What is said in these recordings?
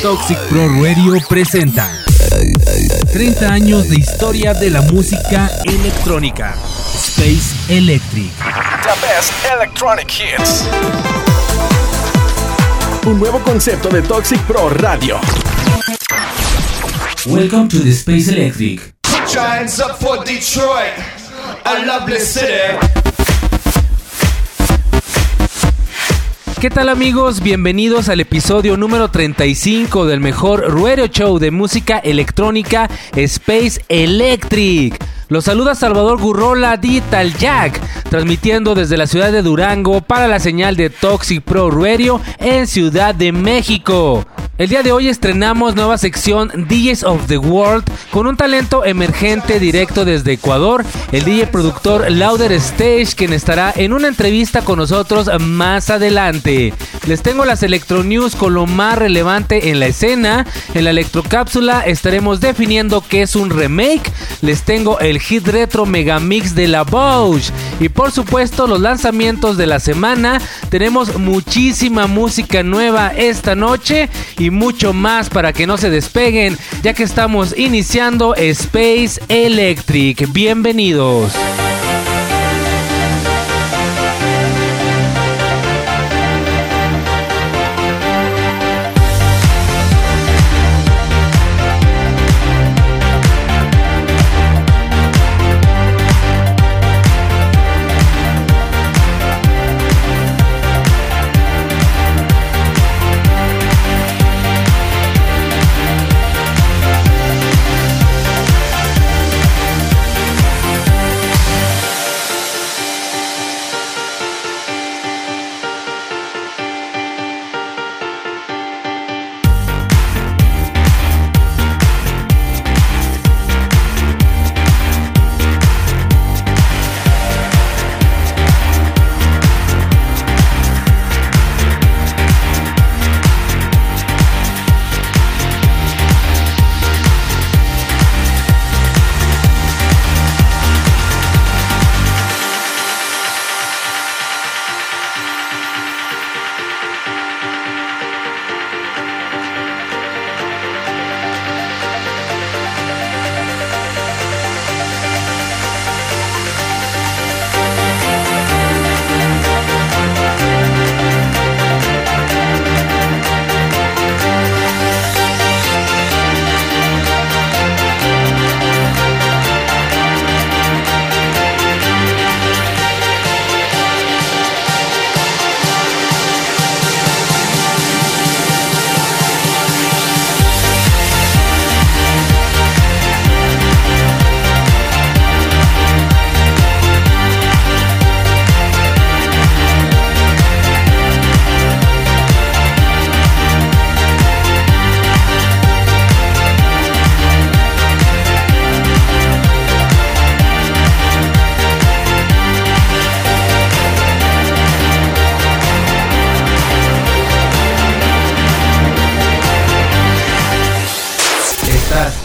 Toxic Pro Radio presenta 30 años de historia de la música electrónica. Space Electric. The best electronic hits. Un nuevo concepto de Toxic Pro Radio. Welcome to the Space Electric. Hands up for Detroit, a lovely city. ¿Qué tal amigos? Bienvenidos al episodio número 35 del mejor radio show de música electrónica Space Electric. Los saluda Salvador Gurrola Digital Jack, transmitiendo desde la ciudad de Durango para la señal de Toxic Pro Radio en Ciudad de México. El día de hoy estrenamos nueva sección DJs of the World con un talento emergente directo desde Ecuador, el DJ productor Lauder Stage, quien estará en una entrevista con nosotros más adelante. Les tengo las Electro News con lo más relevante en la escena. En la Electrocápsula estaremos definiendo qué es un remake. Les tengo el hit retro megamix de la Bosch. Y por supuesto los lanzamientos de la semana. Tenemos muchísima música nueva esta noche y mucho más para que no se despeguen, ya que estamos iniciando Space Electric. Bienvenidos.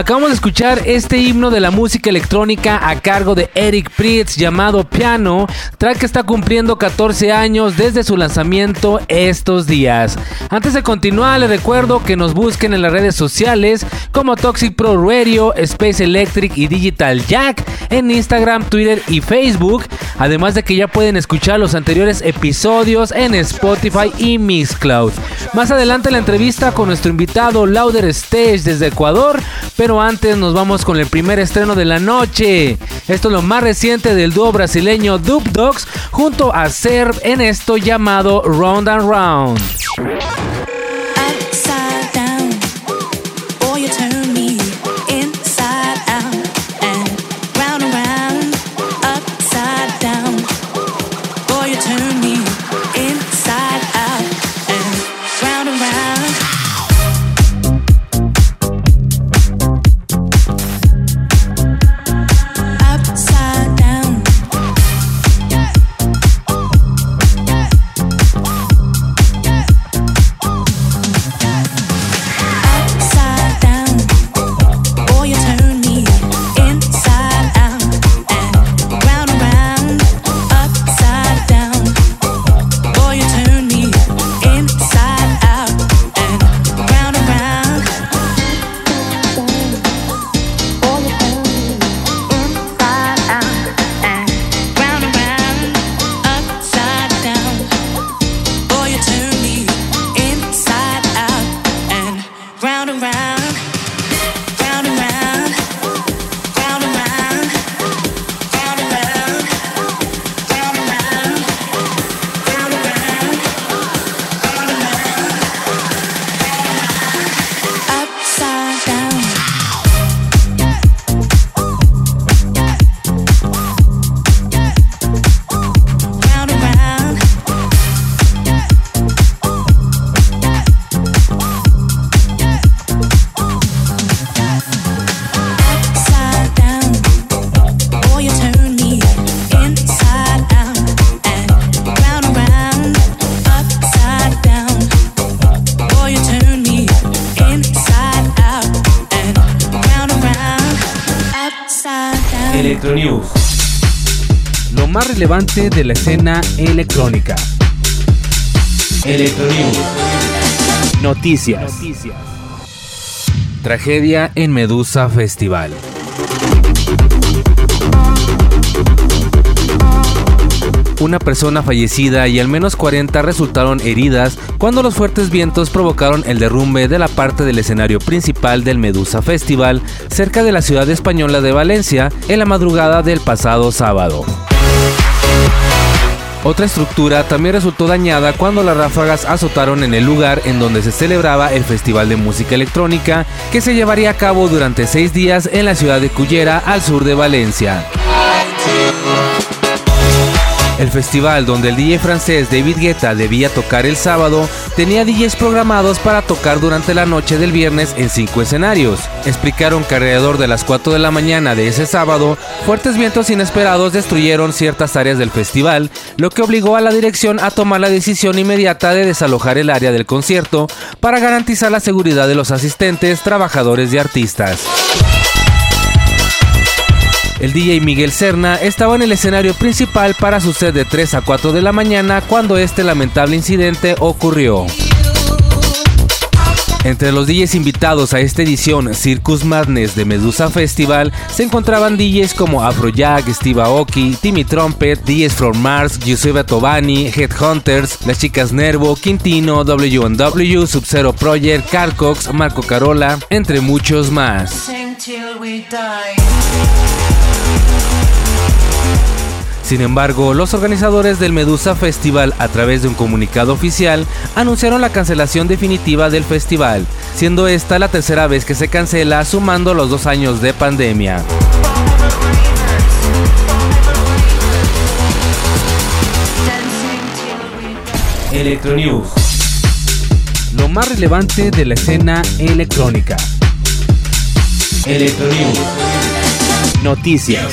Acabamos de escuchar este himno de la música electrónica a cargo de Eric Pritz llamado Piano, track que está cumpliendo 14 años desde su lanzamiento estos días. Antes de continuar, les recuerdo que nos busquen en las redes sociales como Toxic Pro Radio, Space Electric y Digital Jack en Instagram, Twitter y Facebook. Además de que ya pueden escuchar los anteriores episodios en Spotify y Mixcloud. Más adelante la entrevista con nuestro invitado Lauder Stage desde Ecuador, pero antes nos vamos con el primer estreno de la noche. Esto es lo más reciente del dúo brasileño Dub Dogs junto a Serb en esto llamado Round and Round. De la escena electrónica. Noticias. Tragedia en Medusa Festival. Una persona fallecida y al menos 40 resultaron heridas cuando los fuertes vientos provocaron el derrumbe de la parte del escenario principal del Medusa Festival cerca de la ciudad española de Valencia en la madrugada del pasado sábado. Otra estructura también resultó dañada cuando las ráfagas azotaron en el lugar en donde se celebraba el Festival de Música Electrónica que se llevaría a cabo durante seis días en la ciudad de Cullera al sur de Valencia. El festival donde el DJ francés David Guetta debía tocar el sábado tenía DJs programados para tocar durante la noche del viernes en cinco escenarios. Explicaron que alrededor de las 4 de la mañana de ese sábado, fuertes vientos inesperados destruyeron ciertas áreas del festival, lo que obligó a la dirección a tomar la decisión inmediata de desalojar el área del concierto para garantizar la seguridad de los asistentes, trabajadores y artistas. El DJ Miguel Serna estaba en el escenario principal para su set de 3 a 4 de la mañana cuando este lamentable incidente ocurrió. Entre los DJs invitados a esta edición Circus Madness de Medusa Festival se encontraban DJs como Afrojack, Steve Aoki, Timmy Trumpet, DJs from Mars, Giuseppe Tovani, Headhunters, Las Chicas Nervo, Quintino, W&W, Sub-Zero Project, Carcox, Marco Carola, entre muchos más. Sin embargo, los organizadores del Medusa Festival, a través de un comunicado oficial, anunciaron la cancelación definitiva del festival, siendo esta la tercera vez que se cancela sumando los dos años de pandemia. Electronews. Lo más relevante de la escena electrónica. Electronews. Noticias.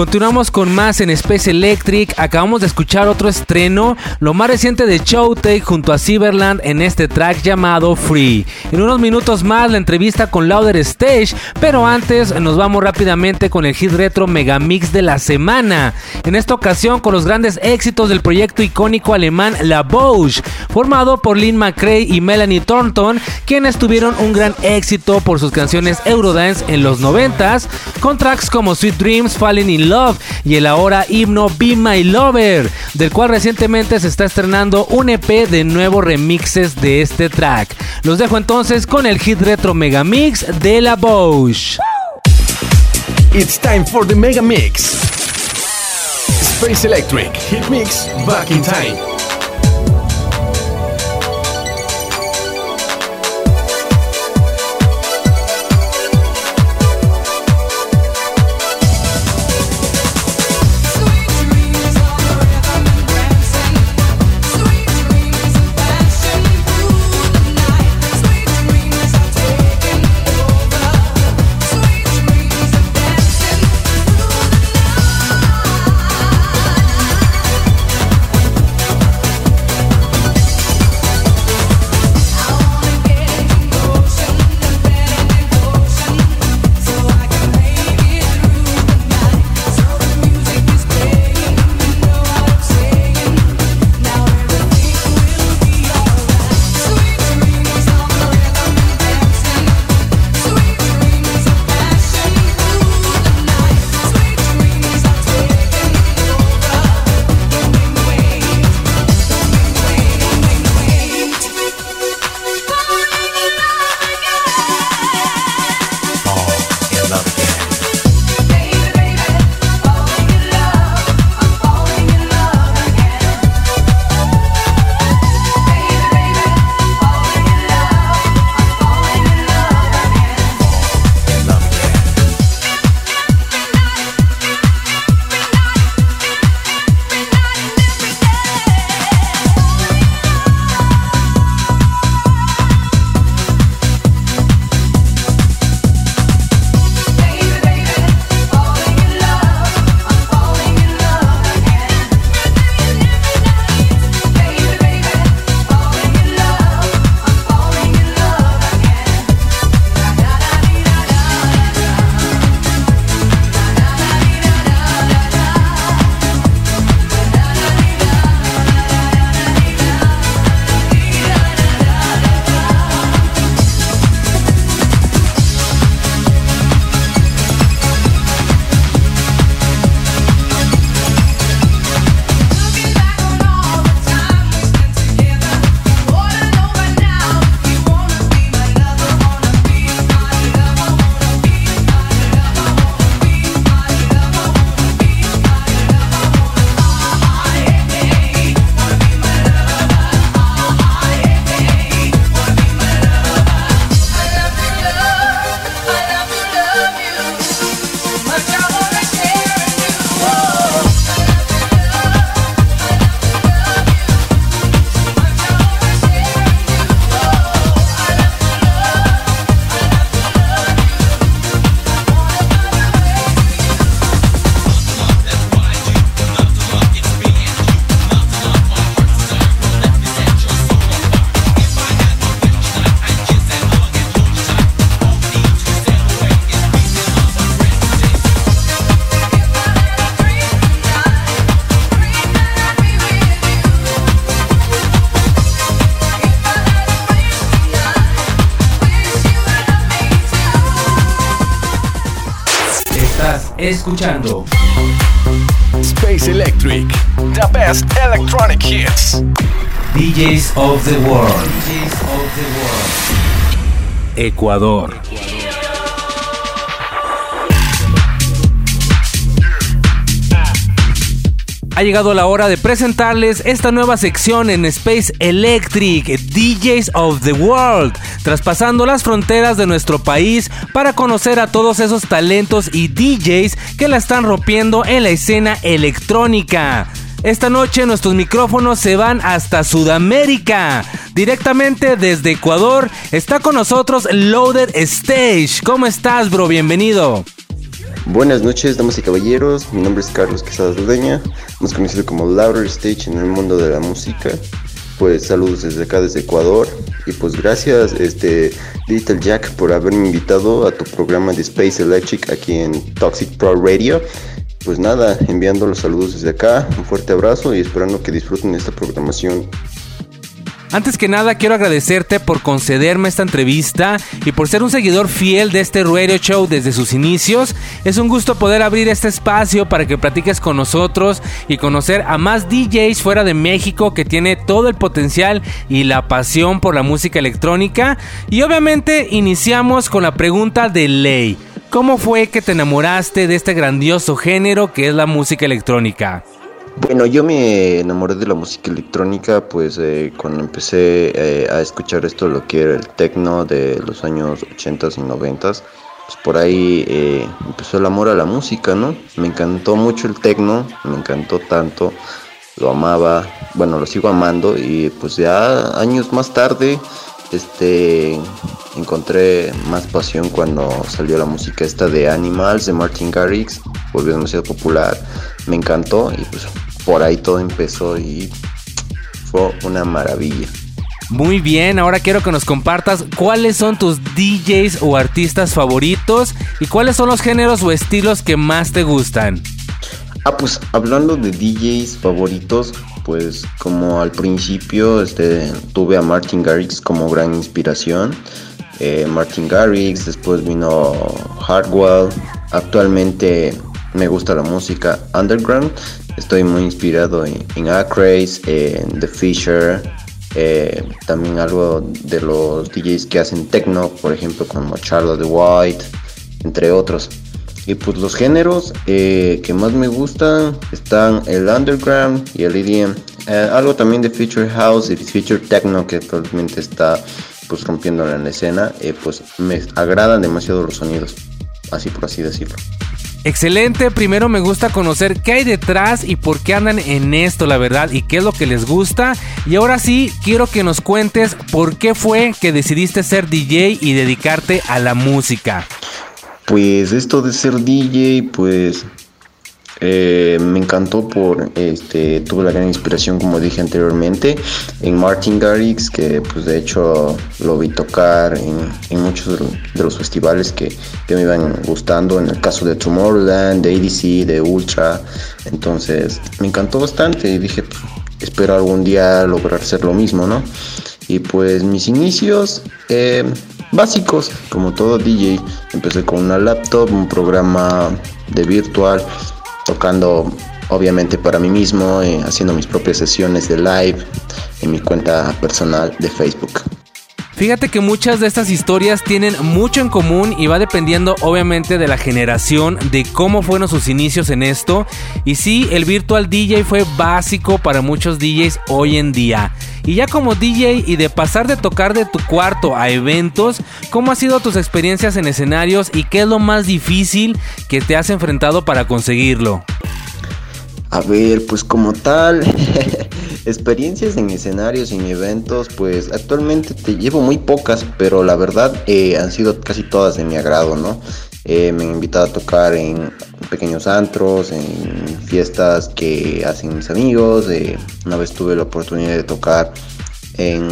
Continuamos con más en Space Electric. Acabamos de escuchar otro estreno, lo más reciente de Showtake junto a Cyberland en este track llamado Free. En unos minutos más la entrevista con Louder Stage, pero antes nos vamos rápidamente con el hit retro Megamix de la semana. En esta ocasión con los grandes éxitos del proyecto icónico alemán La Bouche, formado por Lynn McCrae y Melanie Thornton, quienes tuvieron un gran éxito por sus canciones Eurodance en los 90s, con tracks como Sweet Dreams, Falling in Y el ahora himno Be My Lover, del cual recientemente se está estrenando un EP de nuevos remixes de este track. Los dejo entonces con el hit retro Megamix de la Bosch. It's time for the Mega Mix. Space Electric Hit Mix Back in Time. Escuchando Space Electric. The best electronic hits. DJs of the World. DJs of the World. Ecuador. Ha llegado la hora de presentarles esta nueva sección en Space Electric, DJs of the World, traspasando las fronteras de nuestro país para conocer a todos esos talentos y DJs que la están rompiendo en la escena electrónica. Esta noche nuestros micrófonos se van hasta Sudamérica. Directamente desde Ecuador está con nosotros Loaded Stage. ¿Cómo estás, bro? Bienvenido. Buenas noches, damas y caballeros. Mi nombre es Carlos Quesada Dudeña, más conocido como Louder Stage en el mundo de la música. Pues saludos desde acá, desde Ecuador. Y pues gracias, este Digital Jack, por haberme invitado a tu programa de Space Electric aquí en Toxic Pro Radio. Pues nada, enviando los saludos desde acá, un fuerte abrazo y esperando que disfruten esta programación Antes que nada, quiero agradecerte por concederme esta entrevista y por ser un seguidor fiel de este radio show desde sus inicios. Es un gusto poder abrir este espacio para que platiques con nosotros y conocer a más DJs fuera de México que tiene todo el potencial y la pasión por la música electrónica. Y obviamente iniciamos con la pregunta de ley. ¿Cómo fue que te enamoraste de este grandioso género que es la música electrónica? Bueno, yo me enamoré de la música electrónica pues eh, cuando empecé eh, a escuchar esto, lo que era el techno de los años 80s y 90s. Pues por ahí eh, empezó el amor a la música, ¿no? Me encantó mucho el techno, me encantó tanto, lo amaba, bueno, lo sigo amando y pues ya años más tarde este encontré más pasión cuando salió la música esta de Animals de Martin Garrix, volvió demasiado popular, me encantó y pues por ahí todo empezó y fue una maravilla. Muy bien, ahora quiero que nos compartas cuáles son tus DJs o artistas favoritos y cuáles son los géneros o estilos que más te gustan. Ah, pues hablando de DJs favoritos, pues como al principio este, tuve a Martin Garrix como gran inspiración. Eh, Martin Garrix, después vino Hardwell. Actualmente me gusta la música underground. Estoy muy inspirado en, en en The Fisher, eh, también algo de los DJs que hacen techno, por ejemplo, como Charlotte White, entre otros. Y pues los géneros eh, que más me gustan están el underground y el EDM. Eh, algo también de Future House y Future Techno que actualmente está pues rompiendo en la escena. Pues me agradan demasiado los sonidos, así por así decirlo. Excelente, primero me gusta conocer qué hay detrás y por qué andan en esto, la verdad, y qué es lo que les gusta. Y ahora sí, quiero que nos cuentes por qué fue que decidiste ser DJ y dedicarte a la música. Pues esto de ser DJ, pues eh, me encantó por, este, tuve la gran inspiración, como dije anteriormente, en Martin Garrix, que pues de hecho lo vi tocar en, muchos de los, de los festivales que, que me iban gustando, en el caso de Tomorrowland, de ADC, de Ultra, entonces me encantó bastante y dije, pues, espero algún día lograr ser lo mismo, ¿no? Y pues mis inicios eh, básicos, como todo DJ, empecé con una laptop, un programa de virtual, tocando obviamente para mí mismo, eh, haciendo mis propias sesiones de live en mi cuenta personal de Facebook. Fíjate que muchas de estas historias tienen mucho en común y va dependiendo obviamente de la generación, de cómo fueron sus inicios en esto. Y sí, el virtual DJ fue básico para muchos DJs hoy en día. Y ya como DJ y de pasar de tocar de tu cuarto a eventos, ¿cómo han sido tus experiencias en escenarios y qué es lo más difícil que te has enfrentado para conseguirlo? A ver, pues como tal, experiencias en escenarios en eventos, pues actualmente te llevo muy pocas, pero la verdad eh, han sido casi todas de mi agrado, ¿no? Eh, me han invitado a tocar en pequeños antros, en fiestas que hacen mis amigos. eh, una vez tuve la oportunidad de tocar en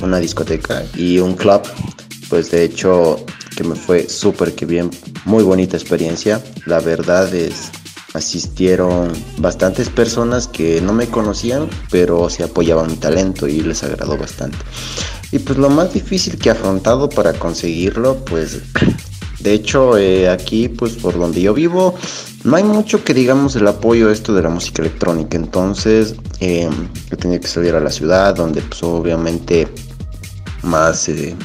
una discoteca y un club. Pues de hecho que me fue súper que bien, muy bonita experiencia. La verdad es, asistieron bastantes personas que no me conocían, pero se apoyaban mi talento y les agradó bastante. Y pues lo más difícil que he afrontado para conseguirlo, pues de hecho eh, aquí pues por donde yo vivo no hay mucho que digamos el apoyo esto de la música electrónica, entonces eh, he tenido que salir a la ciudad donde pues obviamente más eh,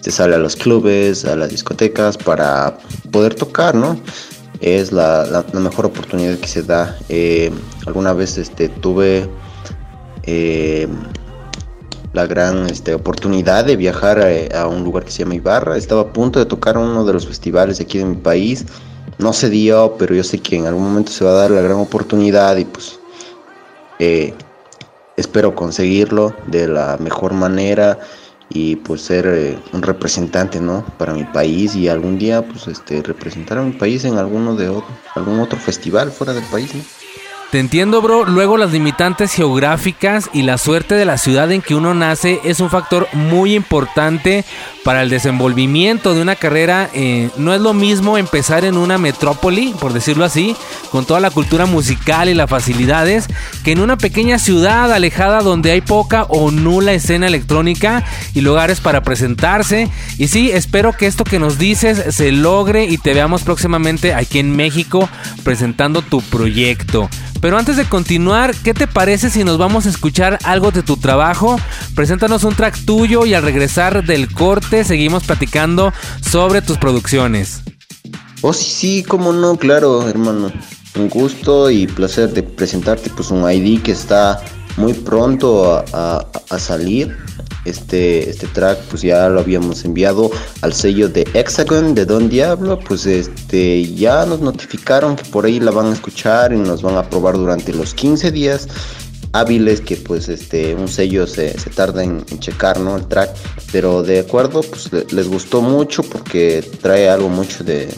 se sale a los clubes, a las discotecas para poder tocar, ¿no? Es la, la- mejor oportunidad que se da. Eh, alguna vez este, tuve eh, la gran este, oportunidad de viajar a, a un lugar que se llama Ibarra. Estaba a punto de tocar uno de los festivales de aquí de mi país. No se dio, pero yo sé que en algún momento se va a dar la gran oportunidad y pues eh, espero conseguirlo de la mejor manera y pues ser eh, un representante no para mi país y algún día pues este representar a mi país en alguno de otro, algún otro festival fuera del país ¿no? Te entiendo, bro. Luego las limitantes geográficas y la suerte de la ciudad en que uno nace es un factor muy importante para el desenvolvimiento de una carrera. Eh, no es lo mismo empezar en una metrópoli, por decirlo así, con toda la cultura musical y las facilidades, que en una pequeña ciudad alejada donde hay poca o nula escena electrónica y lugares para presentarse. Y sí, espero que esto que nos dices se logre y te veamos próximamente aquí en México presentando tu proyecto. Pero antes de continuar, ¿qué te parece si nos vamos a escuchar algo de tu trabajo? Preséntanos un track tuyo y al regresar del corte seguimos platicando sobre tus producciones. Oh, sí, sí, cómo no, claro, hermano. Un gusto y placer de presentarte pues un ID que está muy pronto a, a- a salir. Este, este track pues ya lo habíamos enviado al sello de Hexagon de Don Diablo. Pues este ya nos notificaron que por ahí la van a escuchar y nos van a probar durante los 15 días hábiles que pues este un sello se, tarda en, checar no el track pero de acuerdo pues le- les gustó mucho porque trae algo mucho de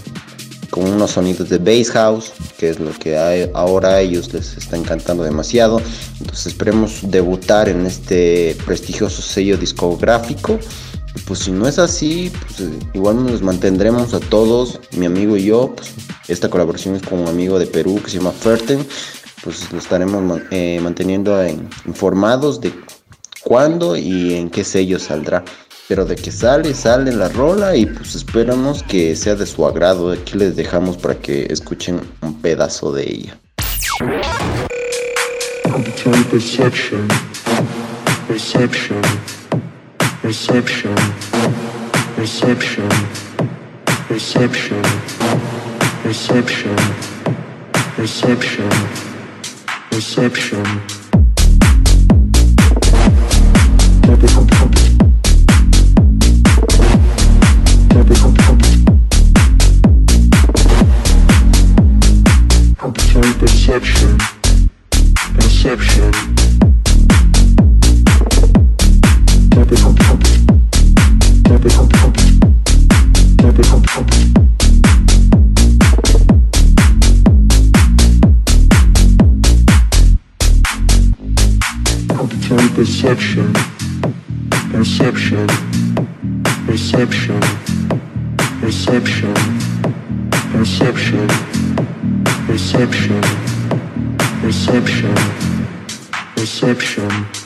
con unos sonidos de bass house, que es lo que ahora ellos les está encantando demasiado. Entonces esperemos debutar en este prestigioso sello discográfico. Pues si no es así, pues eh, igual nos mantendremos a todos, mi amigo y yo. Pues esta colaboración es con un amigo de Perú que se llama Ferten. Pues lo estaremos eh, manteniendo en- informados de cuándo y en qué sello saldrá. Pero de que sale, sale la rola y pues esperamos que sea de su agrado. Aquí les dejamos para que escuchen un pedazo de ella. Perception, perception, perception. Auditory perception, perception. Perception, perception, perception, perception, perception, perception, perception, perception.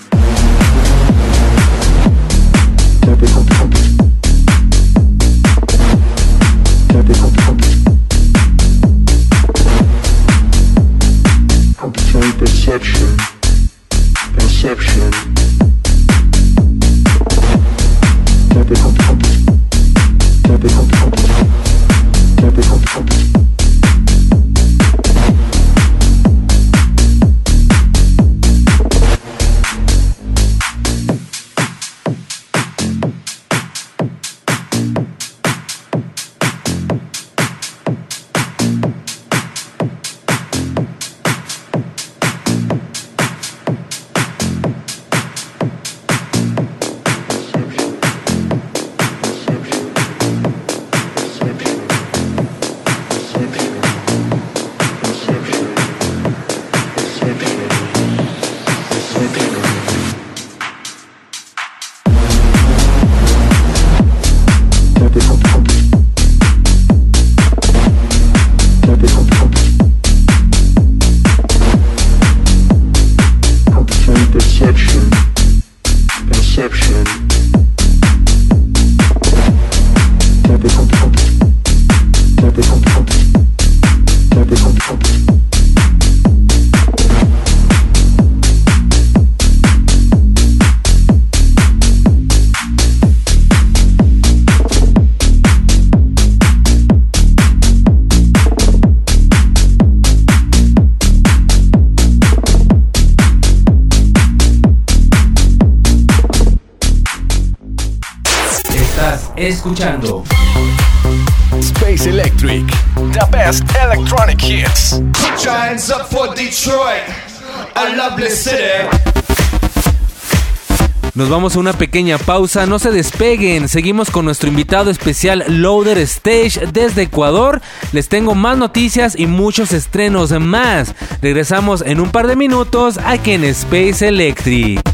Escuchando Space Electric, the best electronic hits. Put your hands up for Detroit. a lovely city. Nos vamos a una pequeña pausa, no se despeguen, seguimos con nuestro invitado especial Loader Stage desde Ecuador. Les tengo más noticias y muchos estrenos más. Regresamos en un par de minutos aquí en Space Electric.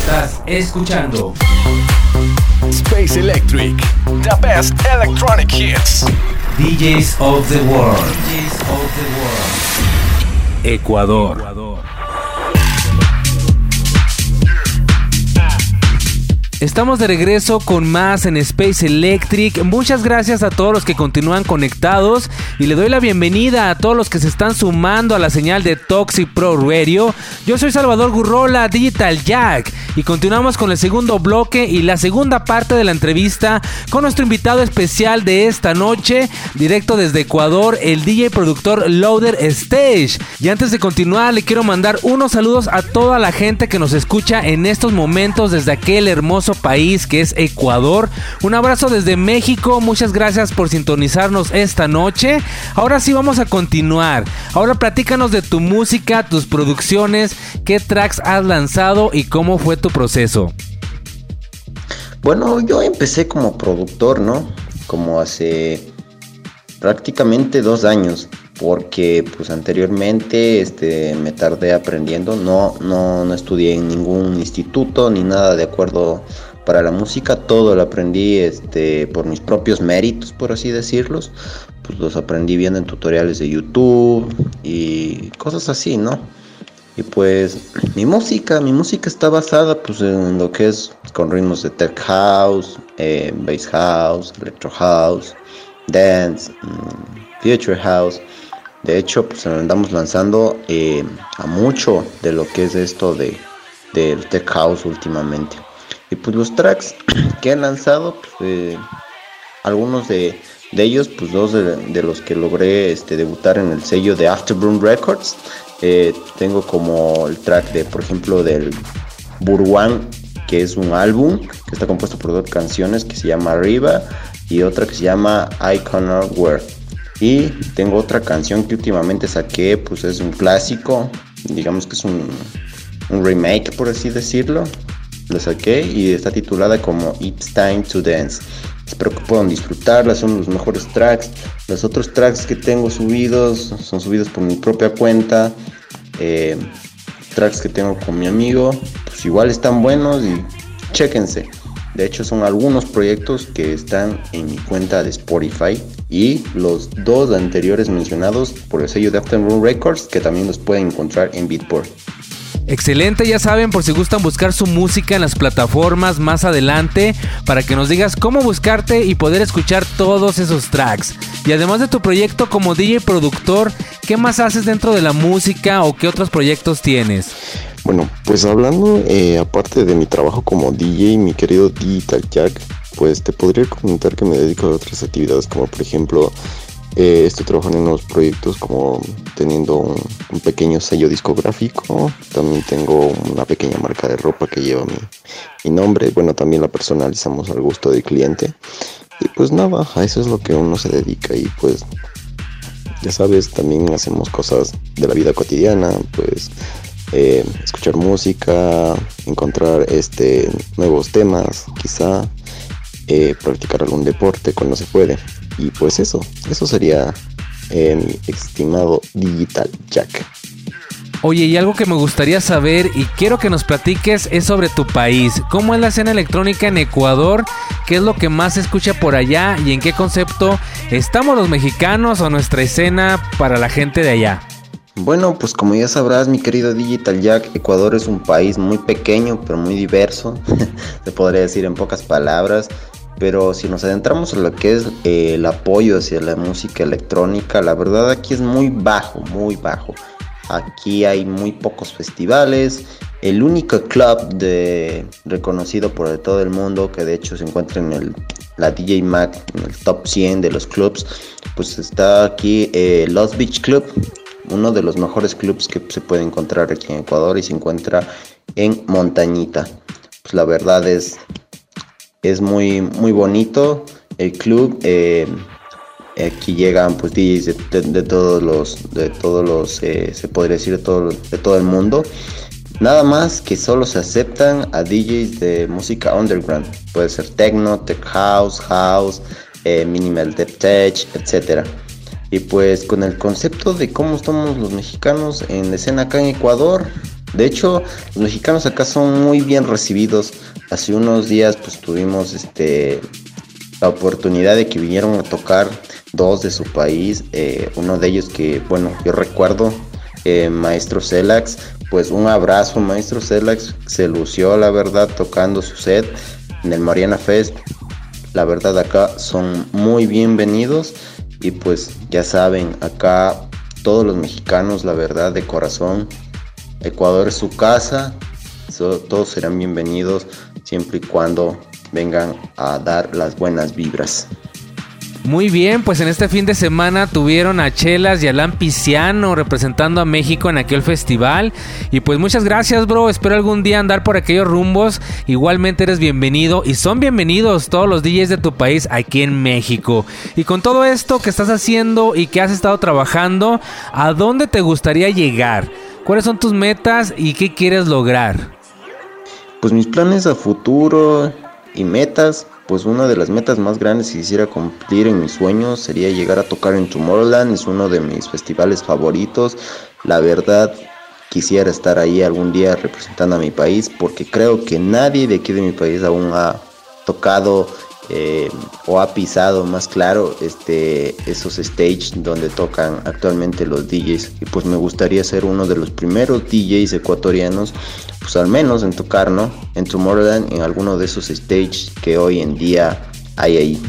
Estás escuchando Space Electric. The best electronic hits. DJs of the World. DJs of the World. Ecuador. Estamos de regreso con más en Space Electric. Muchas gracias a todos los que continúan conectados y le doy la bienvenida a todos los que se están sumando a la señal de Toxic Pro Radio. Yo soy Salvador Gurrola, Digital Jack, y continuamos con el segundo bloque y la segunda parte de la entrevista con nuestro invitado especial de esta noche, directo desde Ecuador, el DJ productor Loader Stage. Y antes de continuar, le quiero mandar unos saludos a toda la gente que nos escucha en estos momentos desde aquel hermoso país que es Ecuador. Un abrazo desde México, muchas gracias por sintonizarnos esta noche. Ahora sí vamos a continuar. Ahora platícanos de tu música, tus producciones, qué tracks has lanzado y cómo fue tu proceso. Bueno, yo empecé como productor, ¿no? Como hace prácticamente dos años, porque pues anteriormente este, me tardé aprendiendo, no, no, no estudié en ningún instituto ni nada de acuerdo para la música, todo lo aprendí este, por mis propios méritos, por así decirlos, pues los aprendí viendo en tutoriales de YouTube y cosas así, ¿no? Y pues mi música, mi música está basada pues en lo que es con ritmos de tech house, eh, bass house, electro house, dance, mm, future house. De hecho, pues andamos lanzando eh, a mucho de lo que es esto de del tech house últimamente. Y pues los tracks que he lanzado, pues, eh, algunos de, de ellos, pues dos de, de los que logré este, debutar en el sello de Afterburn Records. Eh, tengo como el track de, por ejemplo, del Burwan, que es un álbum que está compuesto por dos canciones que se llama Arriba y otra que se llama Iconoware. Y tengo otra canción que últimamente saqué, pues es un clásico, digamos que es un, remake, por así decirlo. Lo saqué y está titulada como It's Time to Dance. Espero que puedan disfrutarla, son los mejores tracks. Los otros tracks que tengo subidos son subidos por mi propia cuenta. Eh, tracks que tengo con mi amigo, pues igual están buenos y chéquense. De hecho son algunos proyectos que están en mi cuenta de Spotify y los dos anteriores mencionados por el sello de Afternoon Records que también los pueden encontrar en Beatport. Excelente, ya saben, por si gustan buscar su música en las plataformas más adelante, para que nos digas cómo buscarte y poder escuchar todos esos tracks. Y además de tu proyecto como DJ productor, ¿qué más haces dentro de la música o qué otros proyectos tienes? Bueno, pues hablando, eh, aparte de mi trabajo como DJ, mi querido Digital Jack, pues te podría comentar que me dedico a otras actividades como por ejemplo eh, estoy trabajando en unos proyectos como teniendo un, pequeño sello discográfico, también tengo una pequeña marca de ropa que lleva mi, mi, nombre, bueno, también la personalizamos al gusto del cliente. Y pues nada, a eso es lo que uno se dedica y pues ya sabes, también hacemos cosas de la vida cotidiana, pues eh, escuchar música, encontrar este nuevos temas, quizá eh, practicar algún deporte cuando se puede. Y pues eso, eso sería eh, mi estimado Digital Jack. Oye, y algo que me gustaría saber y quiero que nos platiques es sobre tu país. ¿Cómo es la escena electrónica en Ecuador? ¿Qué es lo que más se escucha por allá? ¿Y en qué concepto estamos los mexicanos o nuestra escena para la gente de allá? Bueno, pues como ya sabrás, mi querido Digital Jack, Ecuador es un país muy pequeño, pero muy diverso, se podría decir en pocas palabras. Pero si nos adentramos en lo que es eh, el apoyo hacia la música electrónica, la verdad aquí es muy bajo, muy bajo. Aquí hay muy pocos festivales. El único club de, reconocido por todo el mundo, que de hecho se encuentra en el, la DJ Mag, en el top 100 de los clubs, pues está aquí eh, Lost Beach Club, uno de los mejores clubs que se puede encontrar aquí en Ecuador y se encuentra en Montañita. Pues la verdad es, es muy, muy bonito el club. eh, aquí llegan pues DJs de, todos los, de todos los, eh, se podría decir de todo, de todo el mundo. Nada más que solo se aceptan a DJs de música underground. Puede ser techno, tech house, house, eh, minimal deep tech, etcétera. Y pues con el concepto de cómo estamos los mexicanos en escena acá en Ecuador. De hecho, los mexicanos acá son muy bien recibidos. Hace unos días pues tuvimos este la oportunidad de que vinieron a tocar dos de su país. eh, uno de ellos que, bueno, yo recuerdo, eh, Maestro Celax. Pues un abrazo, Maestro Celax. Se lució, la verdad, tocando su set en el Mariana Fest. La verdad, acá son muy bienvenidos. Y pues ya saben, acá todos los mexicanos, la verdad, de corazón. Ecuador es su casa. todos serán bienvenidos siempre y cuando vengan a dar las buenas vibras. Muy bien, pues en este fin de semana tuvieron a Chelas y a Alan Pisciano representando a México en aquel festival. Y pues muchas gracias, bro. Espero algún día andar por aquellos rumbos. Igualmente eres bienvenido y son bienvenidos todos los DJs de tu país aquí en México. Y con todo esto que estás haciendo y que has estado trabajando, ¿a dónde te gustaría llegar? ¿Cuáles son tus metas y qué quieres lograr? Pues mis planes a futuro y metas, pues una de las metas más grandes que quisiera cumplir en mis sueños sería llegar a tocar en Tomorrowland, es uno de mis festivales favoritos. La verdad, quisiera estar ahí algún día representando a mi país porque creo que nadie de aquí de mi país aún ha tocado eh, o ha pisado más claro este esos stage donde tocan actualmente los DJs y pues me gustaría ser uno de los primeros DJs ecuatorianos pues al menos en tocar no en Tomorrowland en alguno de esos stage que hoy en día hay ahí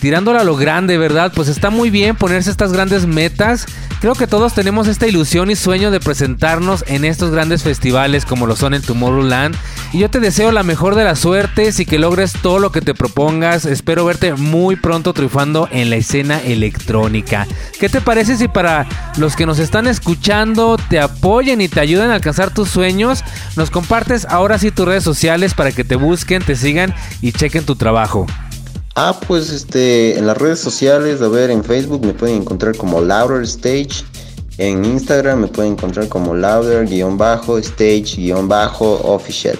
tirándola a lo grande, ¿verdad? Pues está muy bien ponerse estas grandes metas. Creo que todos tenemos esta ilusión y sueño de presentarnos en estos grandes festivales como lo son en Tomorrowland. Y yo te deseo la mejor de las suertes y que logres todo lo que te propongas. Espero verte muy pronto triunfando en la escena electrónica. ¿Qué te parece si para los que nos están escuchando te apoyen y te ayuden a alcanzar tus sueños? Nos compartes ahora sí tus redes sociales para que te busquen, te sigan y chequen tu trabajo. Ah, pues este, en las redes sociales, a ver, en Facebook me pueden encontrar como Louder Stage. En Instagram me pueden encontrar como Louder-Stage-Official.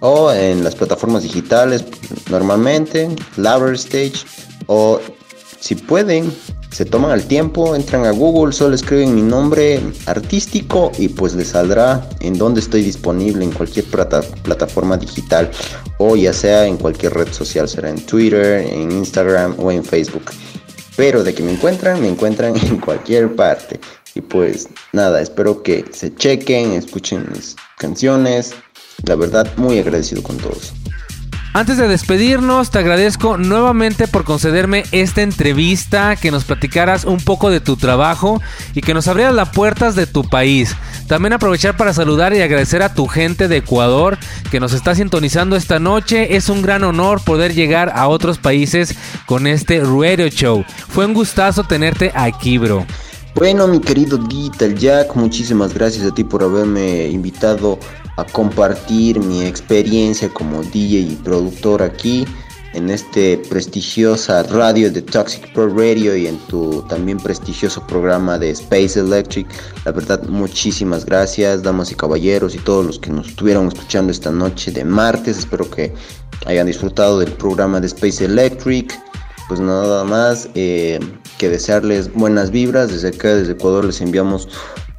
O en las plataformas digitales, normalmente, Louder Stage. O si pueden, se toman el tiempo, entran a Google, solo escriben mi nombre artístico y pues les saldrá en donde estoy disponible en cualquier plata- plataforma digital o ya sea en cualquier red social, será en Twitter, en Instagram o en Facebook. Pero de que me encuentran, me encuentran en cualquier parte. Y pues nada, espero que se chequen, escuchen mis canciones. La verdad, muy agradecido con todos. Antes de despedirnos, te agradezco nuevamente por concederme esta entrevista, que nos platicaras un poco de tu trabajo y que nos abrieras las puertas de tu país. También aprovechar para saludar y agradecer a tu gente de Ecuador que nos está sintonizando esta noche. Es un gran honor poder llegar a otros países con este radio show. Fue un gustazo tenerte aquí, bro. Bueno, mi querido Digital Jack, muchísimas gracias a ti por haberme invitado a compartir mi experiencia como DJ y productor aquí en este prestigiosa radio de Toxic Pro Radio y en tu también prestigioso programa de Space Electric. La verdad, muchísimas gracias, damas y caballeros y todos los que nos estuvieron escuchando esta noche de martes. Espero que hayan disfrutado del programa de Space Electric pues nada más eh, que desearles buenas vibras. Desde acá, desde Ecuador, les enviamos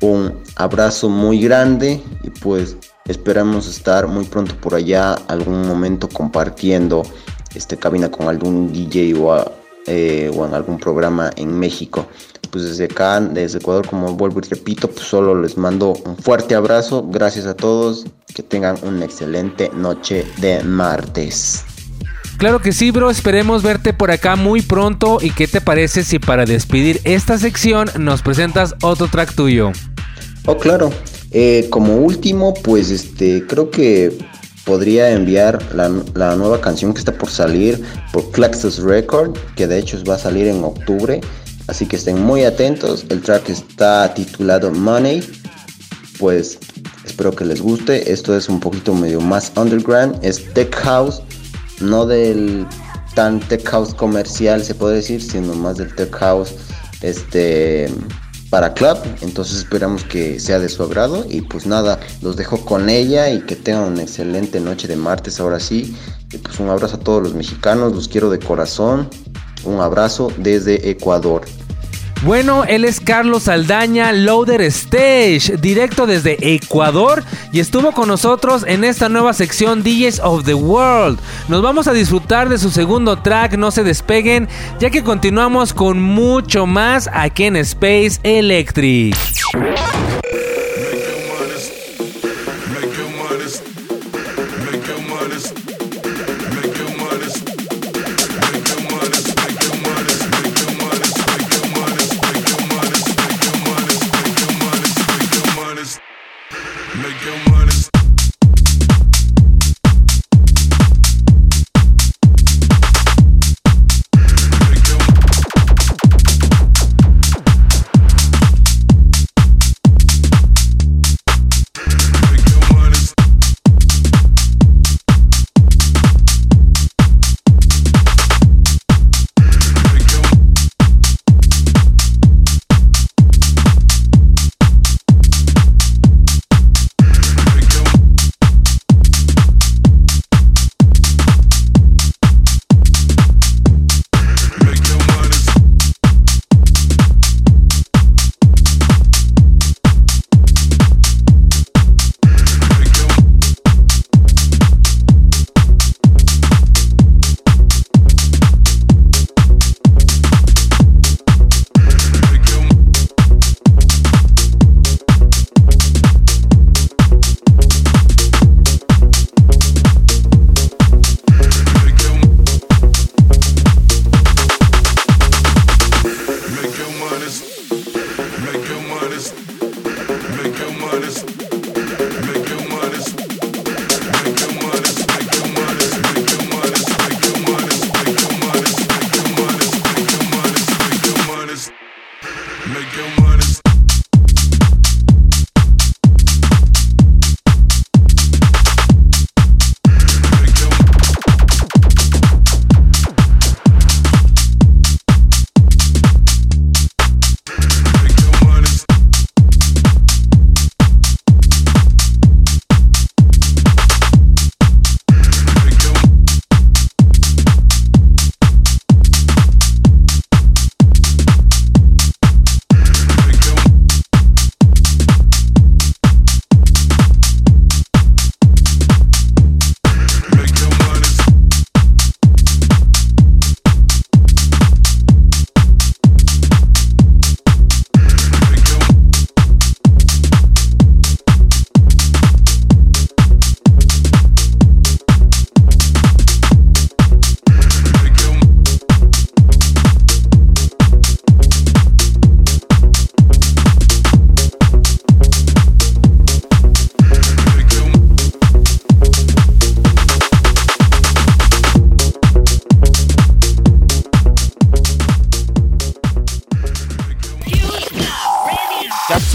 un abrazo muy grande y pues esperamos estar muy pronto por allá, algún momento compartiendo este cabina con algún DJ o, eh, o en algún programa en México. Pues desde acá, desde Ecuador, como vuelvo y repito, pues solo les mando un fuerte abrazo. Gracias a todos. Que tengan una excelente noche de martes. Claro que sí, bro, esperemos verte por acá muy pronto y qué te parece si para despedir esta sección nos presentas otro track tuyo. Oh, claro. Eh, como último, pues este, creo que podría enviar la, nueva canción que está por salir por Claxus Record, que de hecho va a salir en octubre. Así que estén muy atentos. El track está titulado Money. Pues espero que les guste. Esto es un poquito medio más underground. Es tech house. No del tan tech house comercial se puede decir, sino más del tech house este para club. Entonces esperamos que sea de su agrado. Y pues nada, los dejo con ella y que tengan una excelente noche de martes ahora sí. Y pues un abrazo a todos los mexicanos, los quiero de corazón. Un abrazo desde Ecuador. Bueno, él es Carlos Aldaña, Loader Stage, directo desde Ecuador y estuvo con nosotros en esta nueva sección DJs of the World. Nos vamos a disfrutar de su segundo track, no se despeguen, ya que continuamos con mucho más aquí en Space Electric.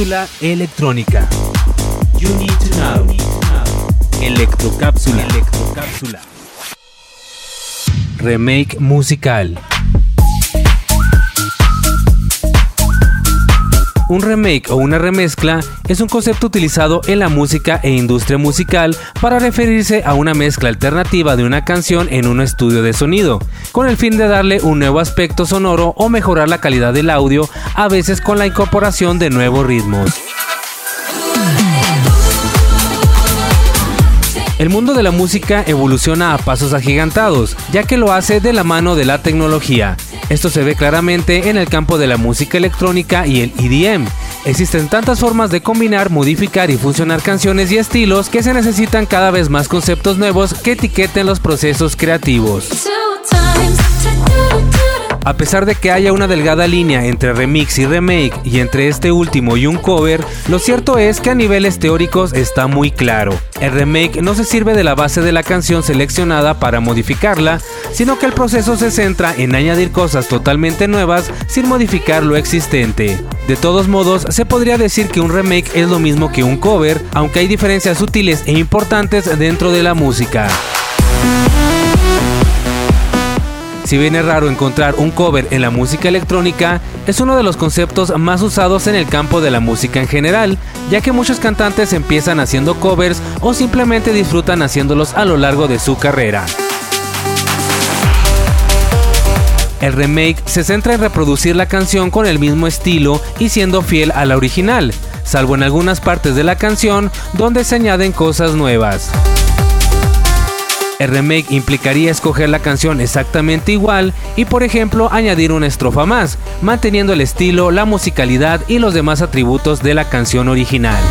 Electrónica. You need to know. Electrocápsula. Electrocápsula. Remake musical. Un remake o una remezcla es un concepto utilizado en la música e industria musical para referirse a una mezcla alternativa de una canción en un estudio de sonido, con el fin de darle un nuevo aspecto sonoro o mejorar la calidad del audio, a veces con la incorporación de nuevos ritmos. El mundo de la música evoluciona a pasos agigantados, ya que lo hace de la mano de la tecnología. Esto se ve claramente en el campo de la música electrónica y el EDM, Existen tantas formas de combinar, modificar y funcionar canciones y estilos que se necesitan cada vez más conceptos nuevos que etiqueten los procesos creativos. A pesar de que haya una delgada línea entre remix y remake y entre este último y un cover, lo cierto es que a niveles teóricos está muy claro. El remake no se sirve de la base de la canción seleccionada para modificarla, sino que el proceso se centra en añadir cosas totalmente nuevas sin modificar lo existente. De todos modos, se podría decir que un remake es lo mismo que un cover, aunque hay diferencias sutiles e importantes dentro de la música. Si bien es raro encontrar un cover en la música electrónica, es uno de los conceptos más usados en el campo de la música en general, ya que muchos cantantes empiezan haciendo covers o simplemente disfrutan haciéndolos a lo largo de su carrera. El remake se centra en reproducir la canción con el mismo estilo y siendo fiel a la original, salvo en algunas partes de la canción donde se añaden cosas nuevas. El remake implicaría escoger la canción exactamente igual y por ejemplo añadir una estrofa más, manteniendo el estilo, la musicalidad y los demás atributos de la canción original.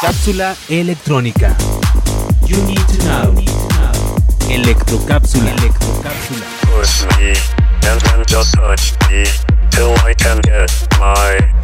Cápsula electrónica. You need to know. Electrocápsula. Electrocápsula. Push me, and then just touch me, till I can get my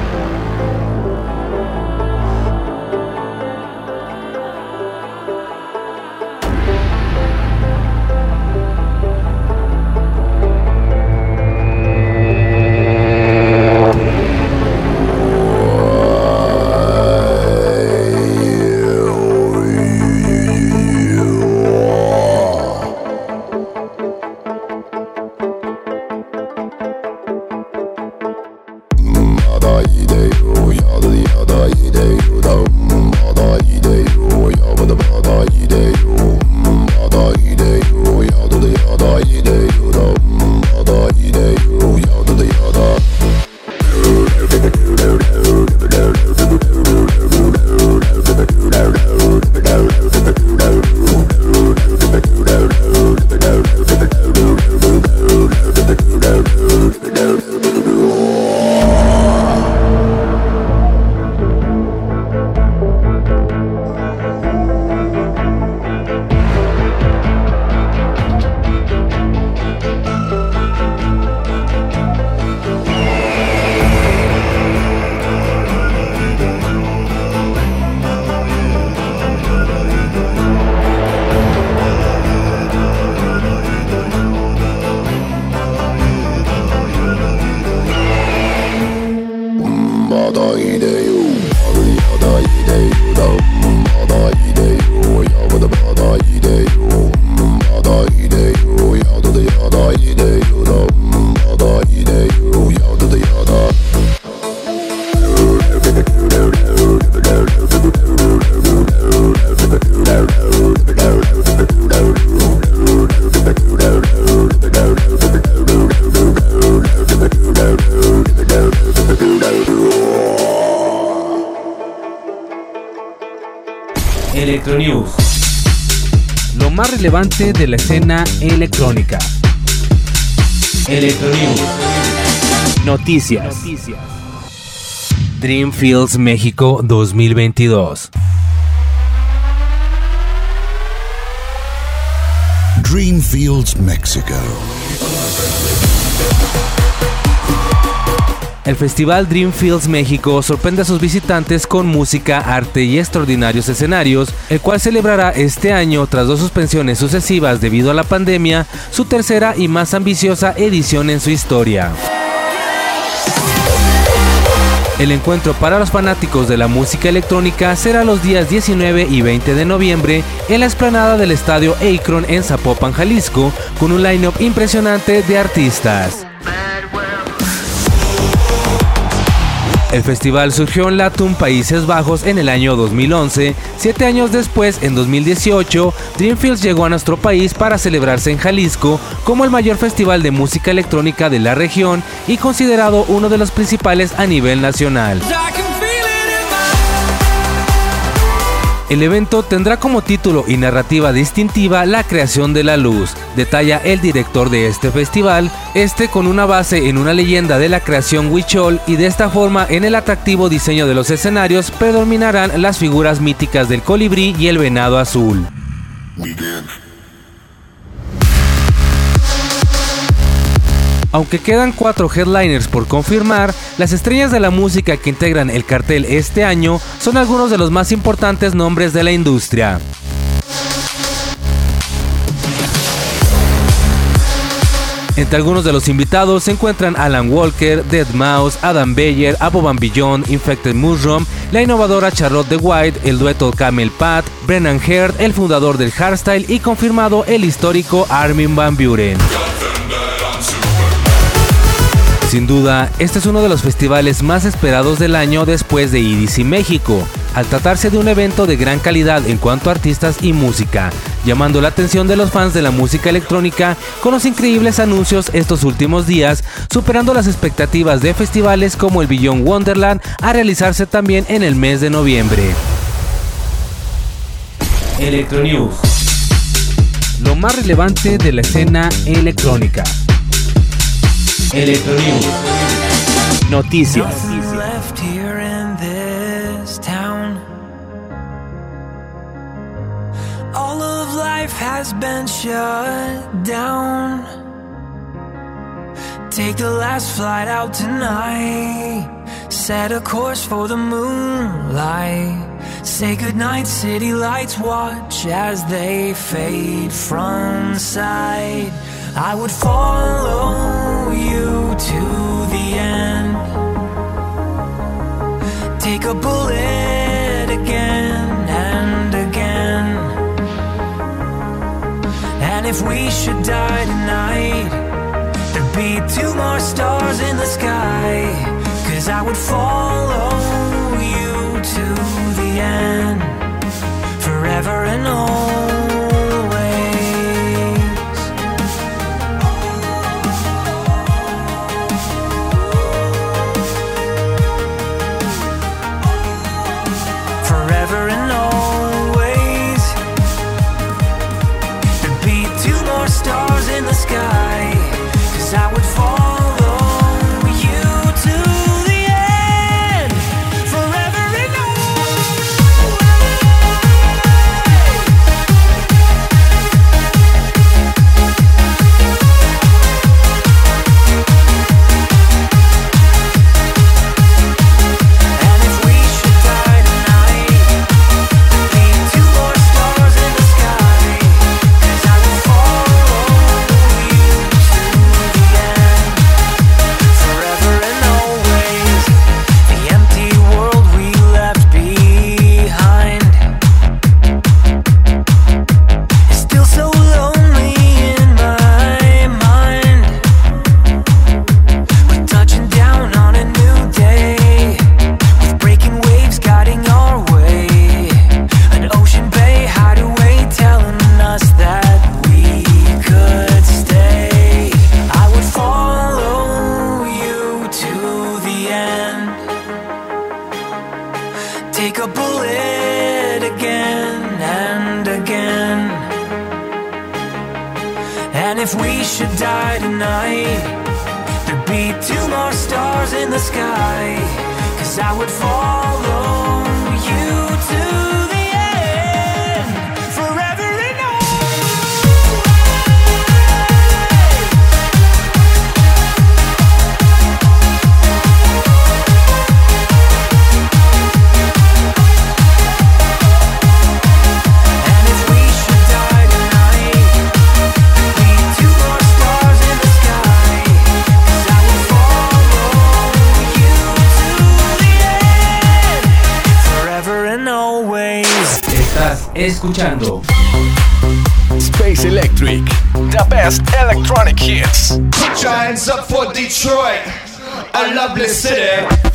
Relevante de la escena electrónica. Electronews. Noticias. Dreamfields México 2022. Dreamfields, Mexico. El Festival Dreamfields México sorprende a sus visitantes con música, arte y extraordinarios escenarios, el cual celebrará este año, tras dos suspensiones sucesivas debido a la pandemia, su tercera y más ambiciosa edición en su historia. El encuentro para los fanáticos de la música electrónica será los días 19 y 20 de noviembre en la explanada del estadio Akron en Zapopan, Jalisco, con un line-up impresionante de artistas. El festival surgió en Latum, Países Bajos, en el año 2011. Siete años después, en 2018, Dreamfields llegó a nuestro país para celebrarse en Jalisco como el mayor festival de música electrónica de la región y considerado uno de los principales a nivel nacional. El evento tendrá como título y narrativa distintiva La creación de la luz, detalla el director de este festival, este con una base en una leyenda de la creación Huichol y de esta forma en el atractivo diseño de los escenarios predominarán las figuras míticas del colibrí y el venado azul. Aunque quedan cuatro headliners por confirmar, las estrellas de la música que integran el cartel este año son algunos de los más importantes nombres de la industria. Entre algunos de los invitados se encuentran Alan Walker, Dead Mouse, Adam Beyer, Abo Beyond, Infected Mushroom, la innovadora Charlotte de White, el dueto Camel Pat, Brennan Heard, el fundador del hardstyle y confirmado el histórico Armin Van Buren. Sin duda, este es uno de los festivales más esperados del año después de EDC México, al tratarse de un evento de gran calidad en cuanto a artistas y música, llamando la atención de los fans de la música electrónica con los increíbles anuncios estos últimos días, superando las expectativas de festivales como el Beyond Wonderland a realizarse también en el mes de noviembre. Electronews. Lo más relevante de la escena electrónica. Electronews. Noticias. Left. All of life has been shut down. Take the last flight out tonight. Set a course for the moonlight. Say goodnight, city lights. Watch as they fade from sight. I would follow you to the end. Take a bullet again and again. And if we should die tonight, there'd be two more stars in the sky. Cause I would follow you to the end. Forever and always. Escuchando Space Electric, the best electronic hits. Put your hands up for Detroit, a lovely city.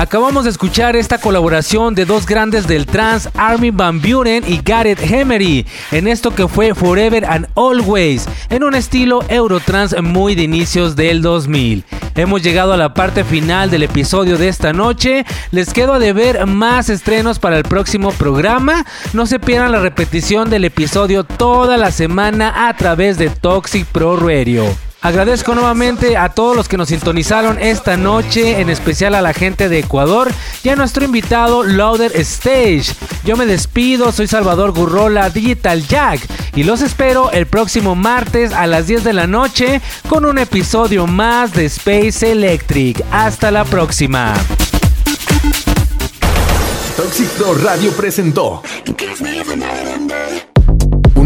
Acabamos de escuchar esta colaboración de dos grandes del trance, Armin Van Buren y Gareth Emery, en esto que fue Forever and Always, en un estilo Eurotrance muy de inicios del 2000. Hemos llegado a la parte final del episodio de esta noche. Les quedo a deber más estrenos para el próximo programa. No se pierdan la repetición del episodio toda la semana a través de Toxic Pro Radio. Agradezco nuevamente a todos los que nos sintonizaron esta noche, en especial a la gente de Ecuador y a nuestro invitado Louder Stage. Yo me despido, soy Salvador Gurrola Digital Jack y los espero el próximo martes a las 10 de la noche con un episodio más de Space Electric. Hasta la próxima. Radio presentó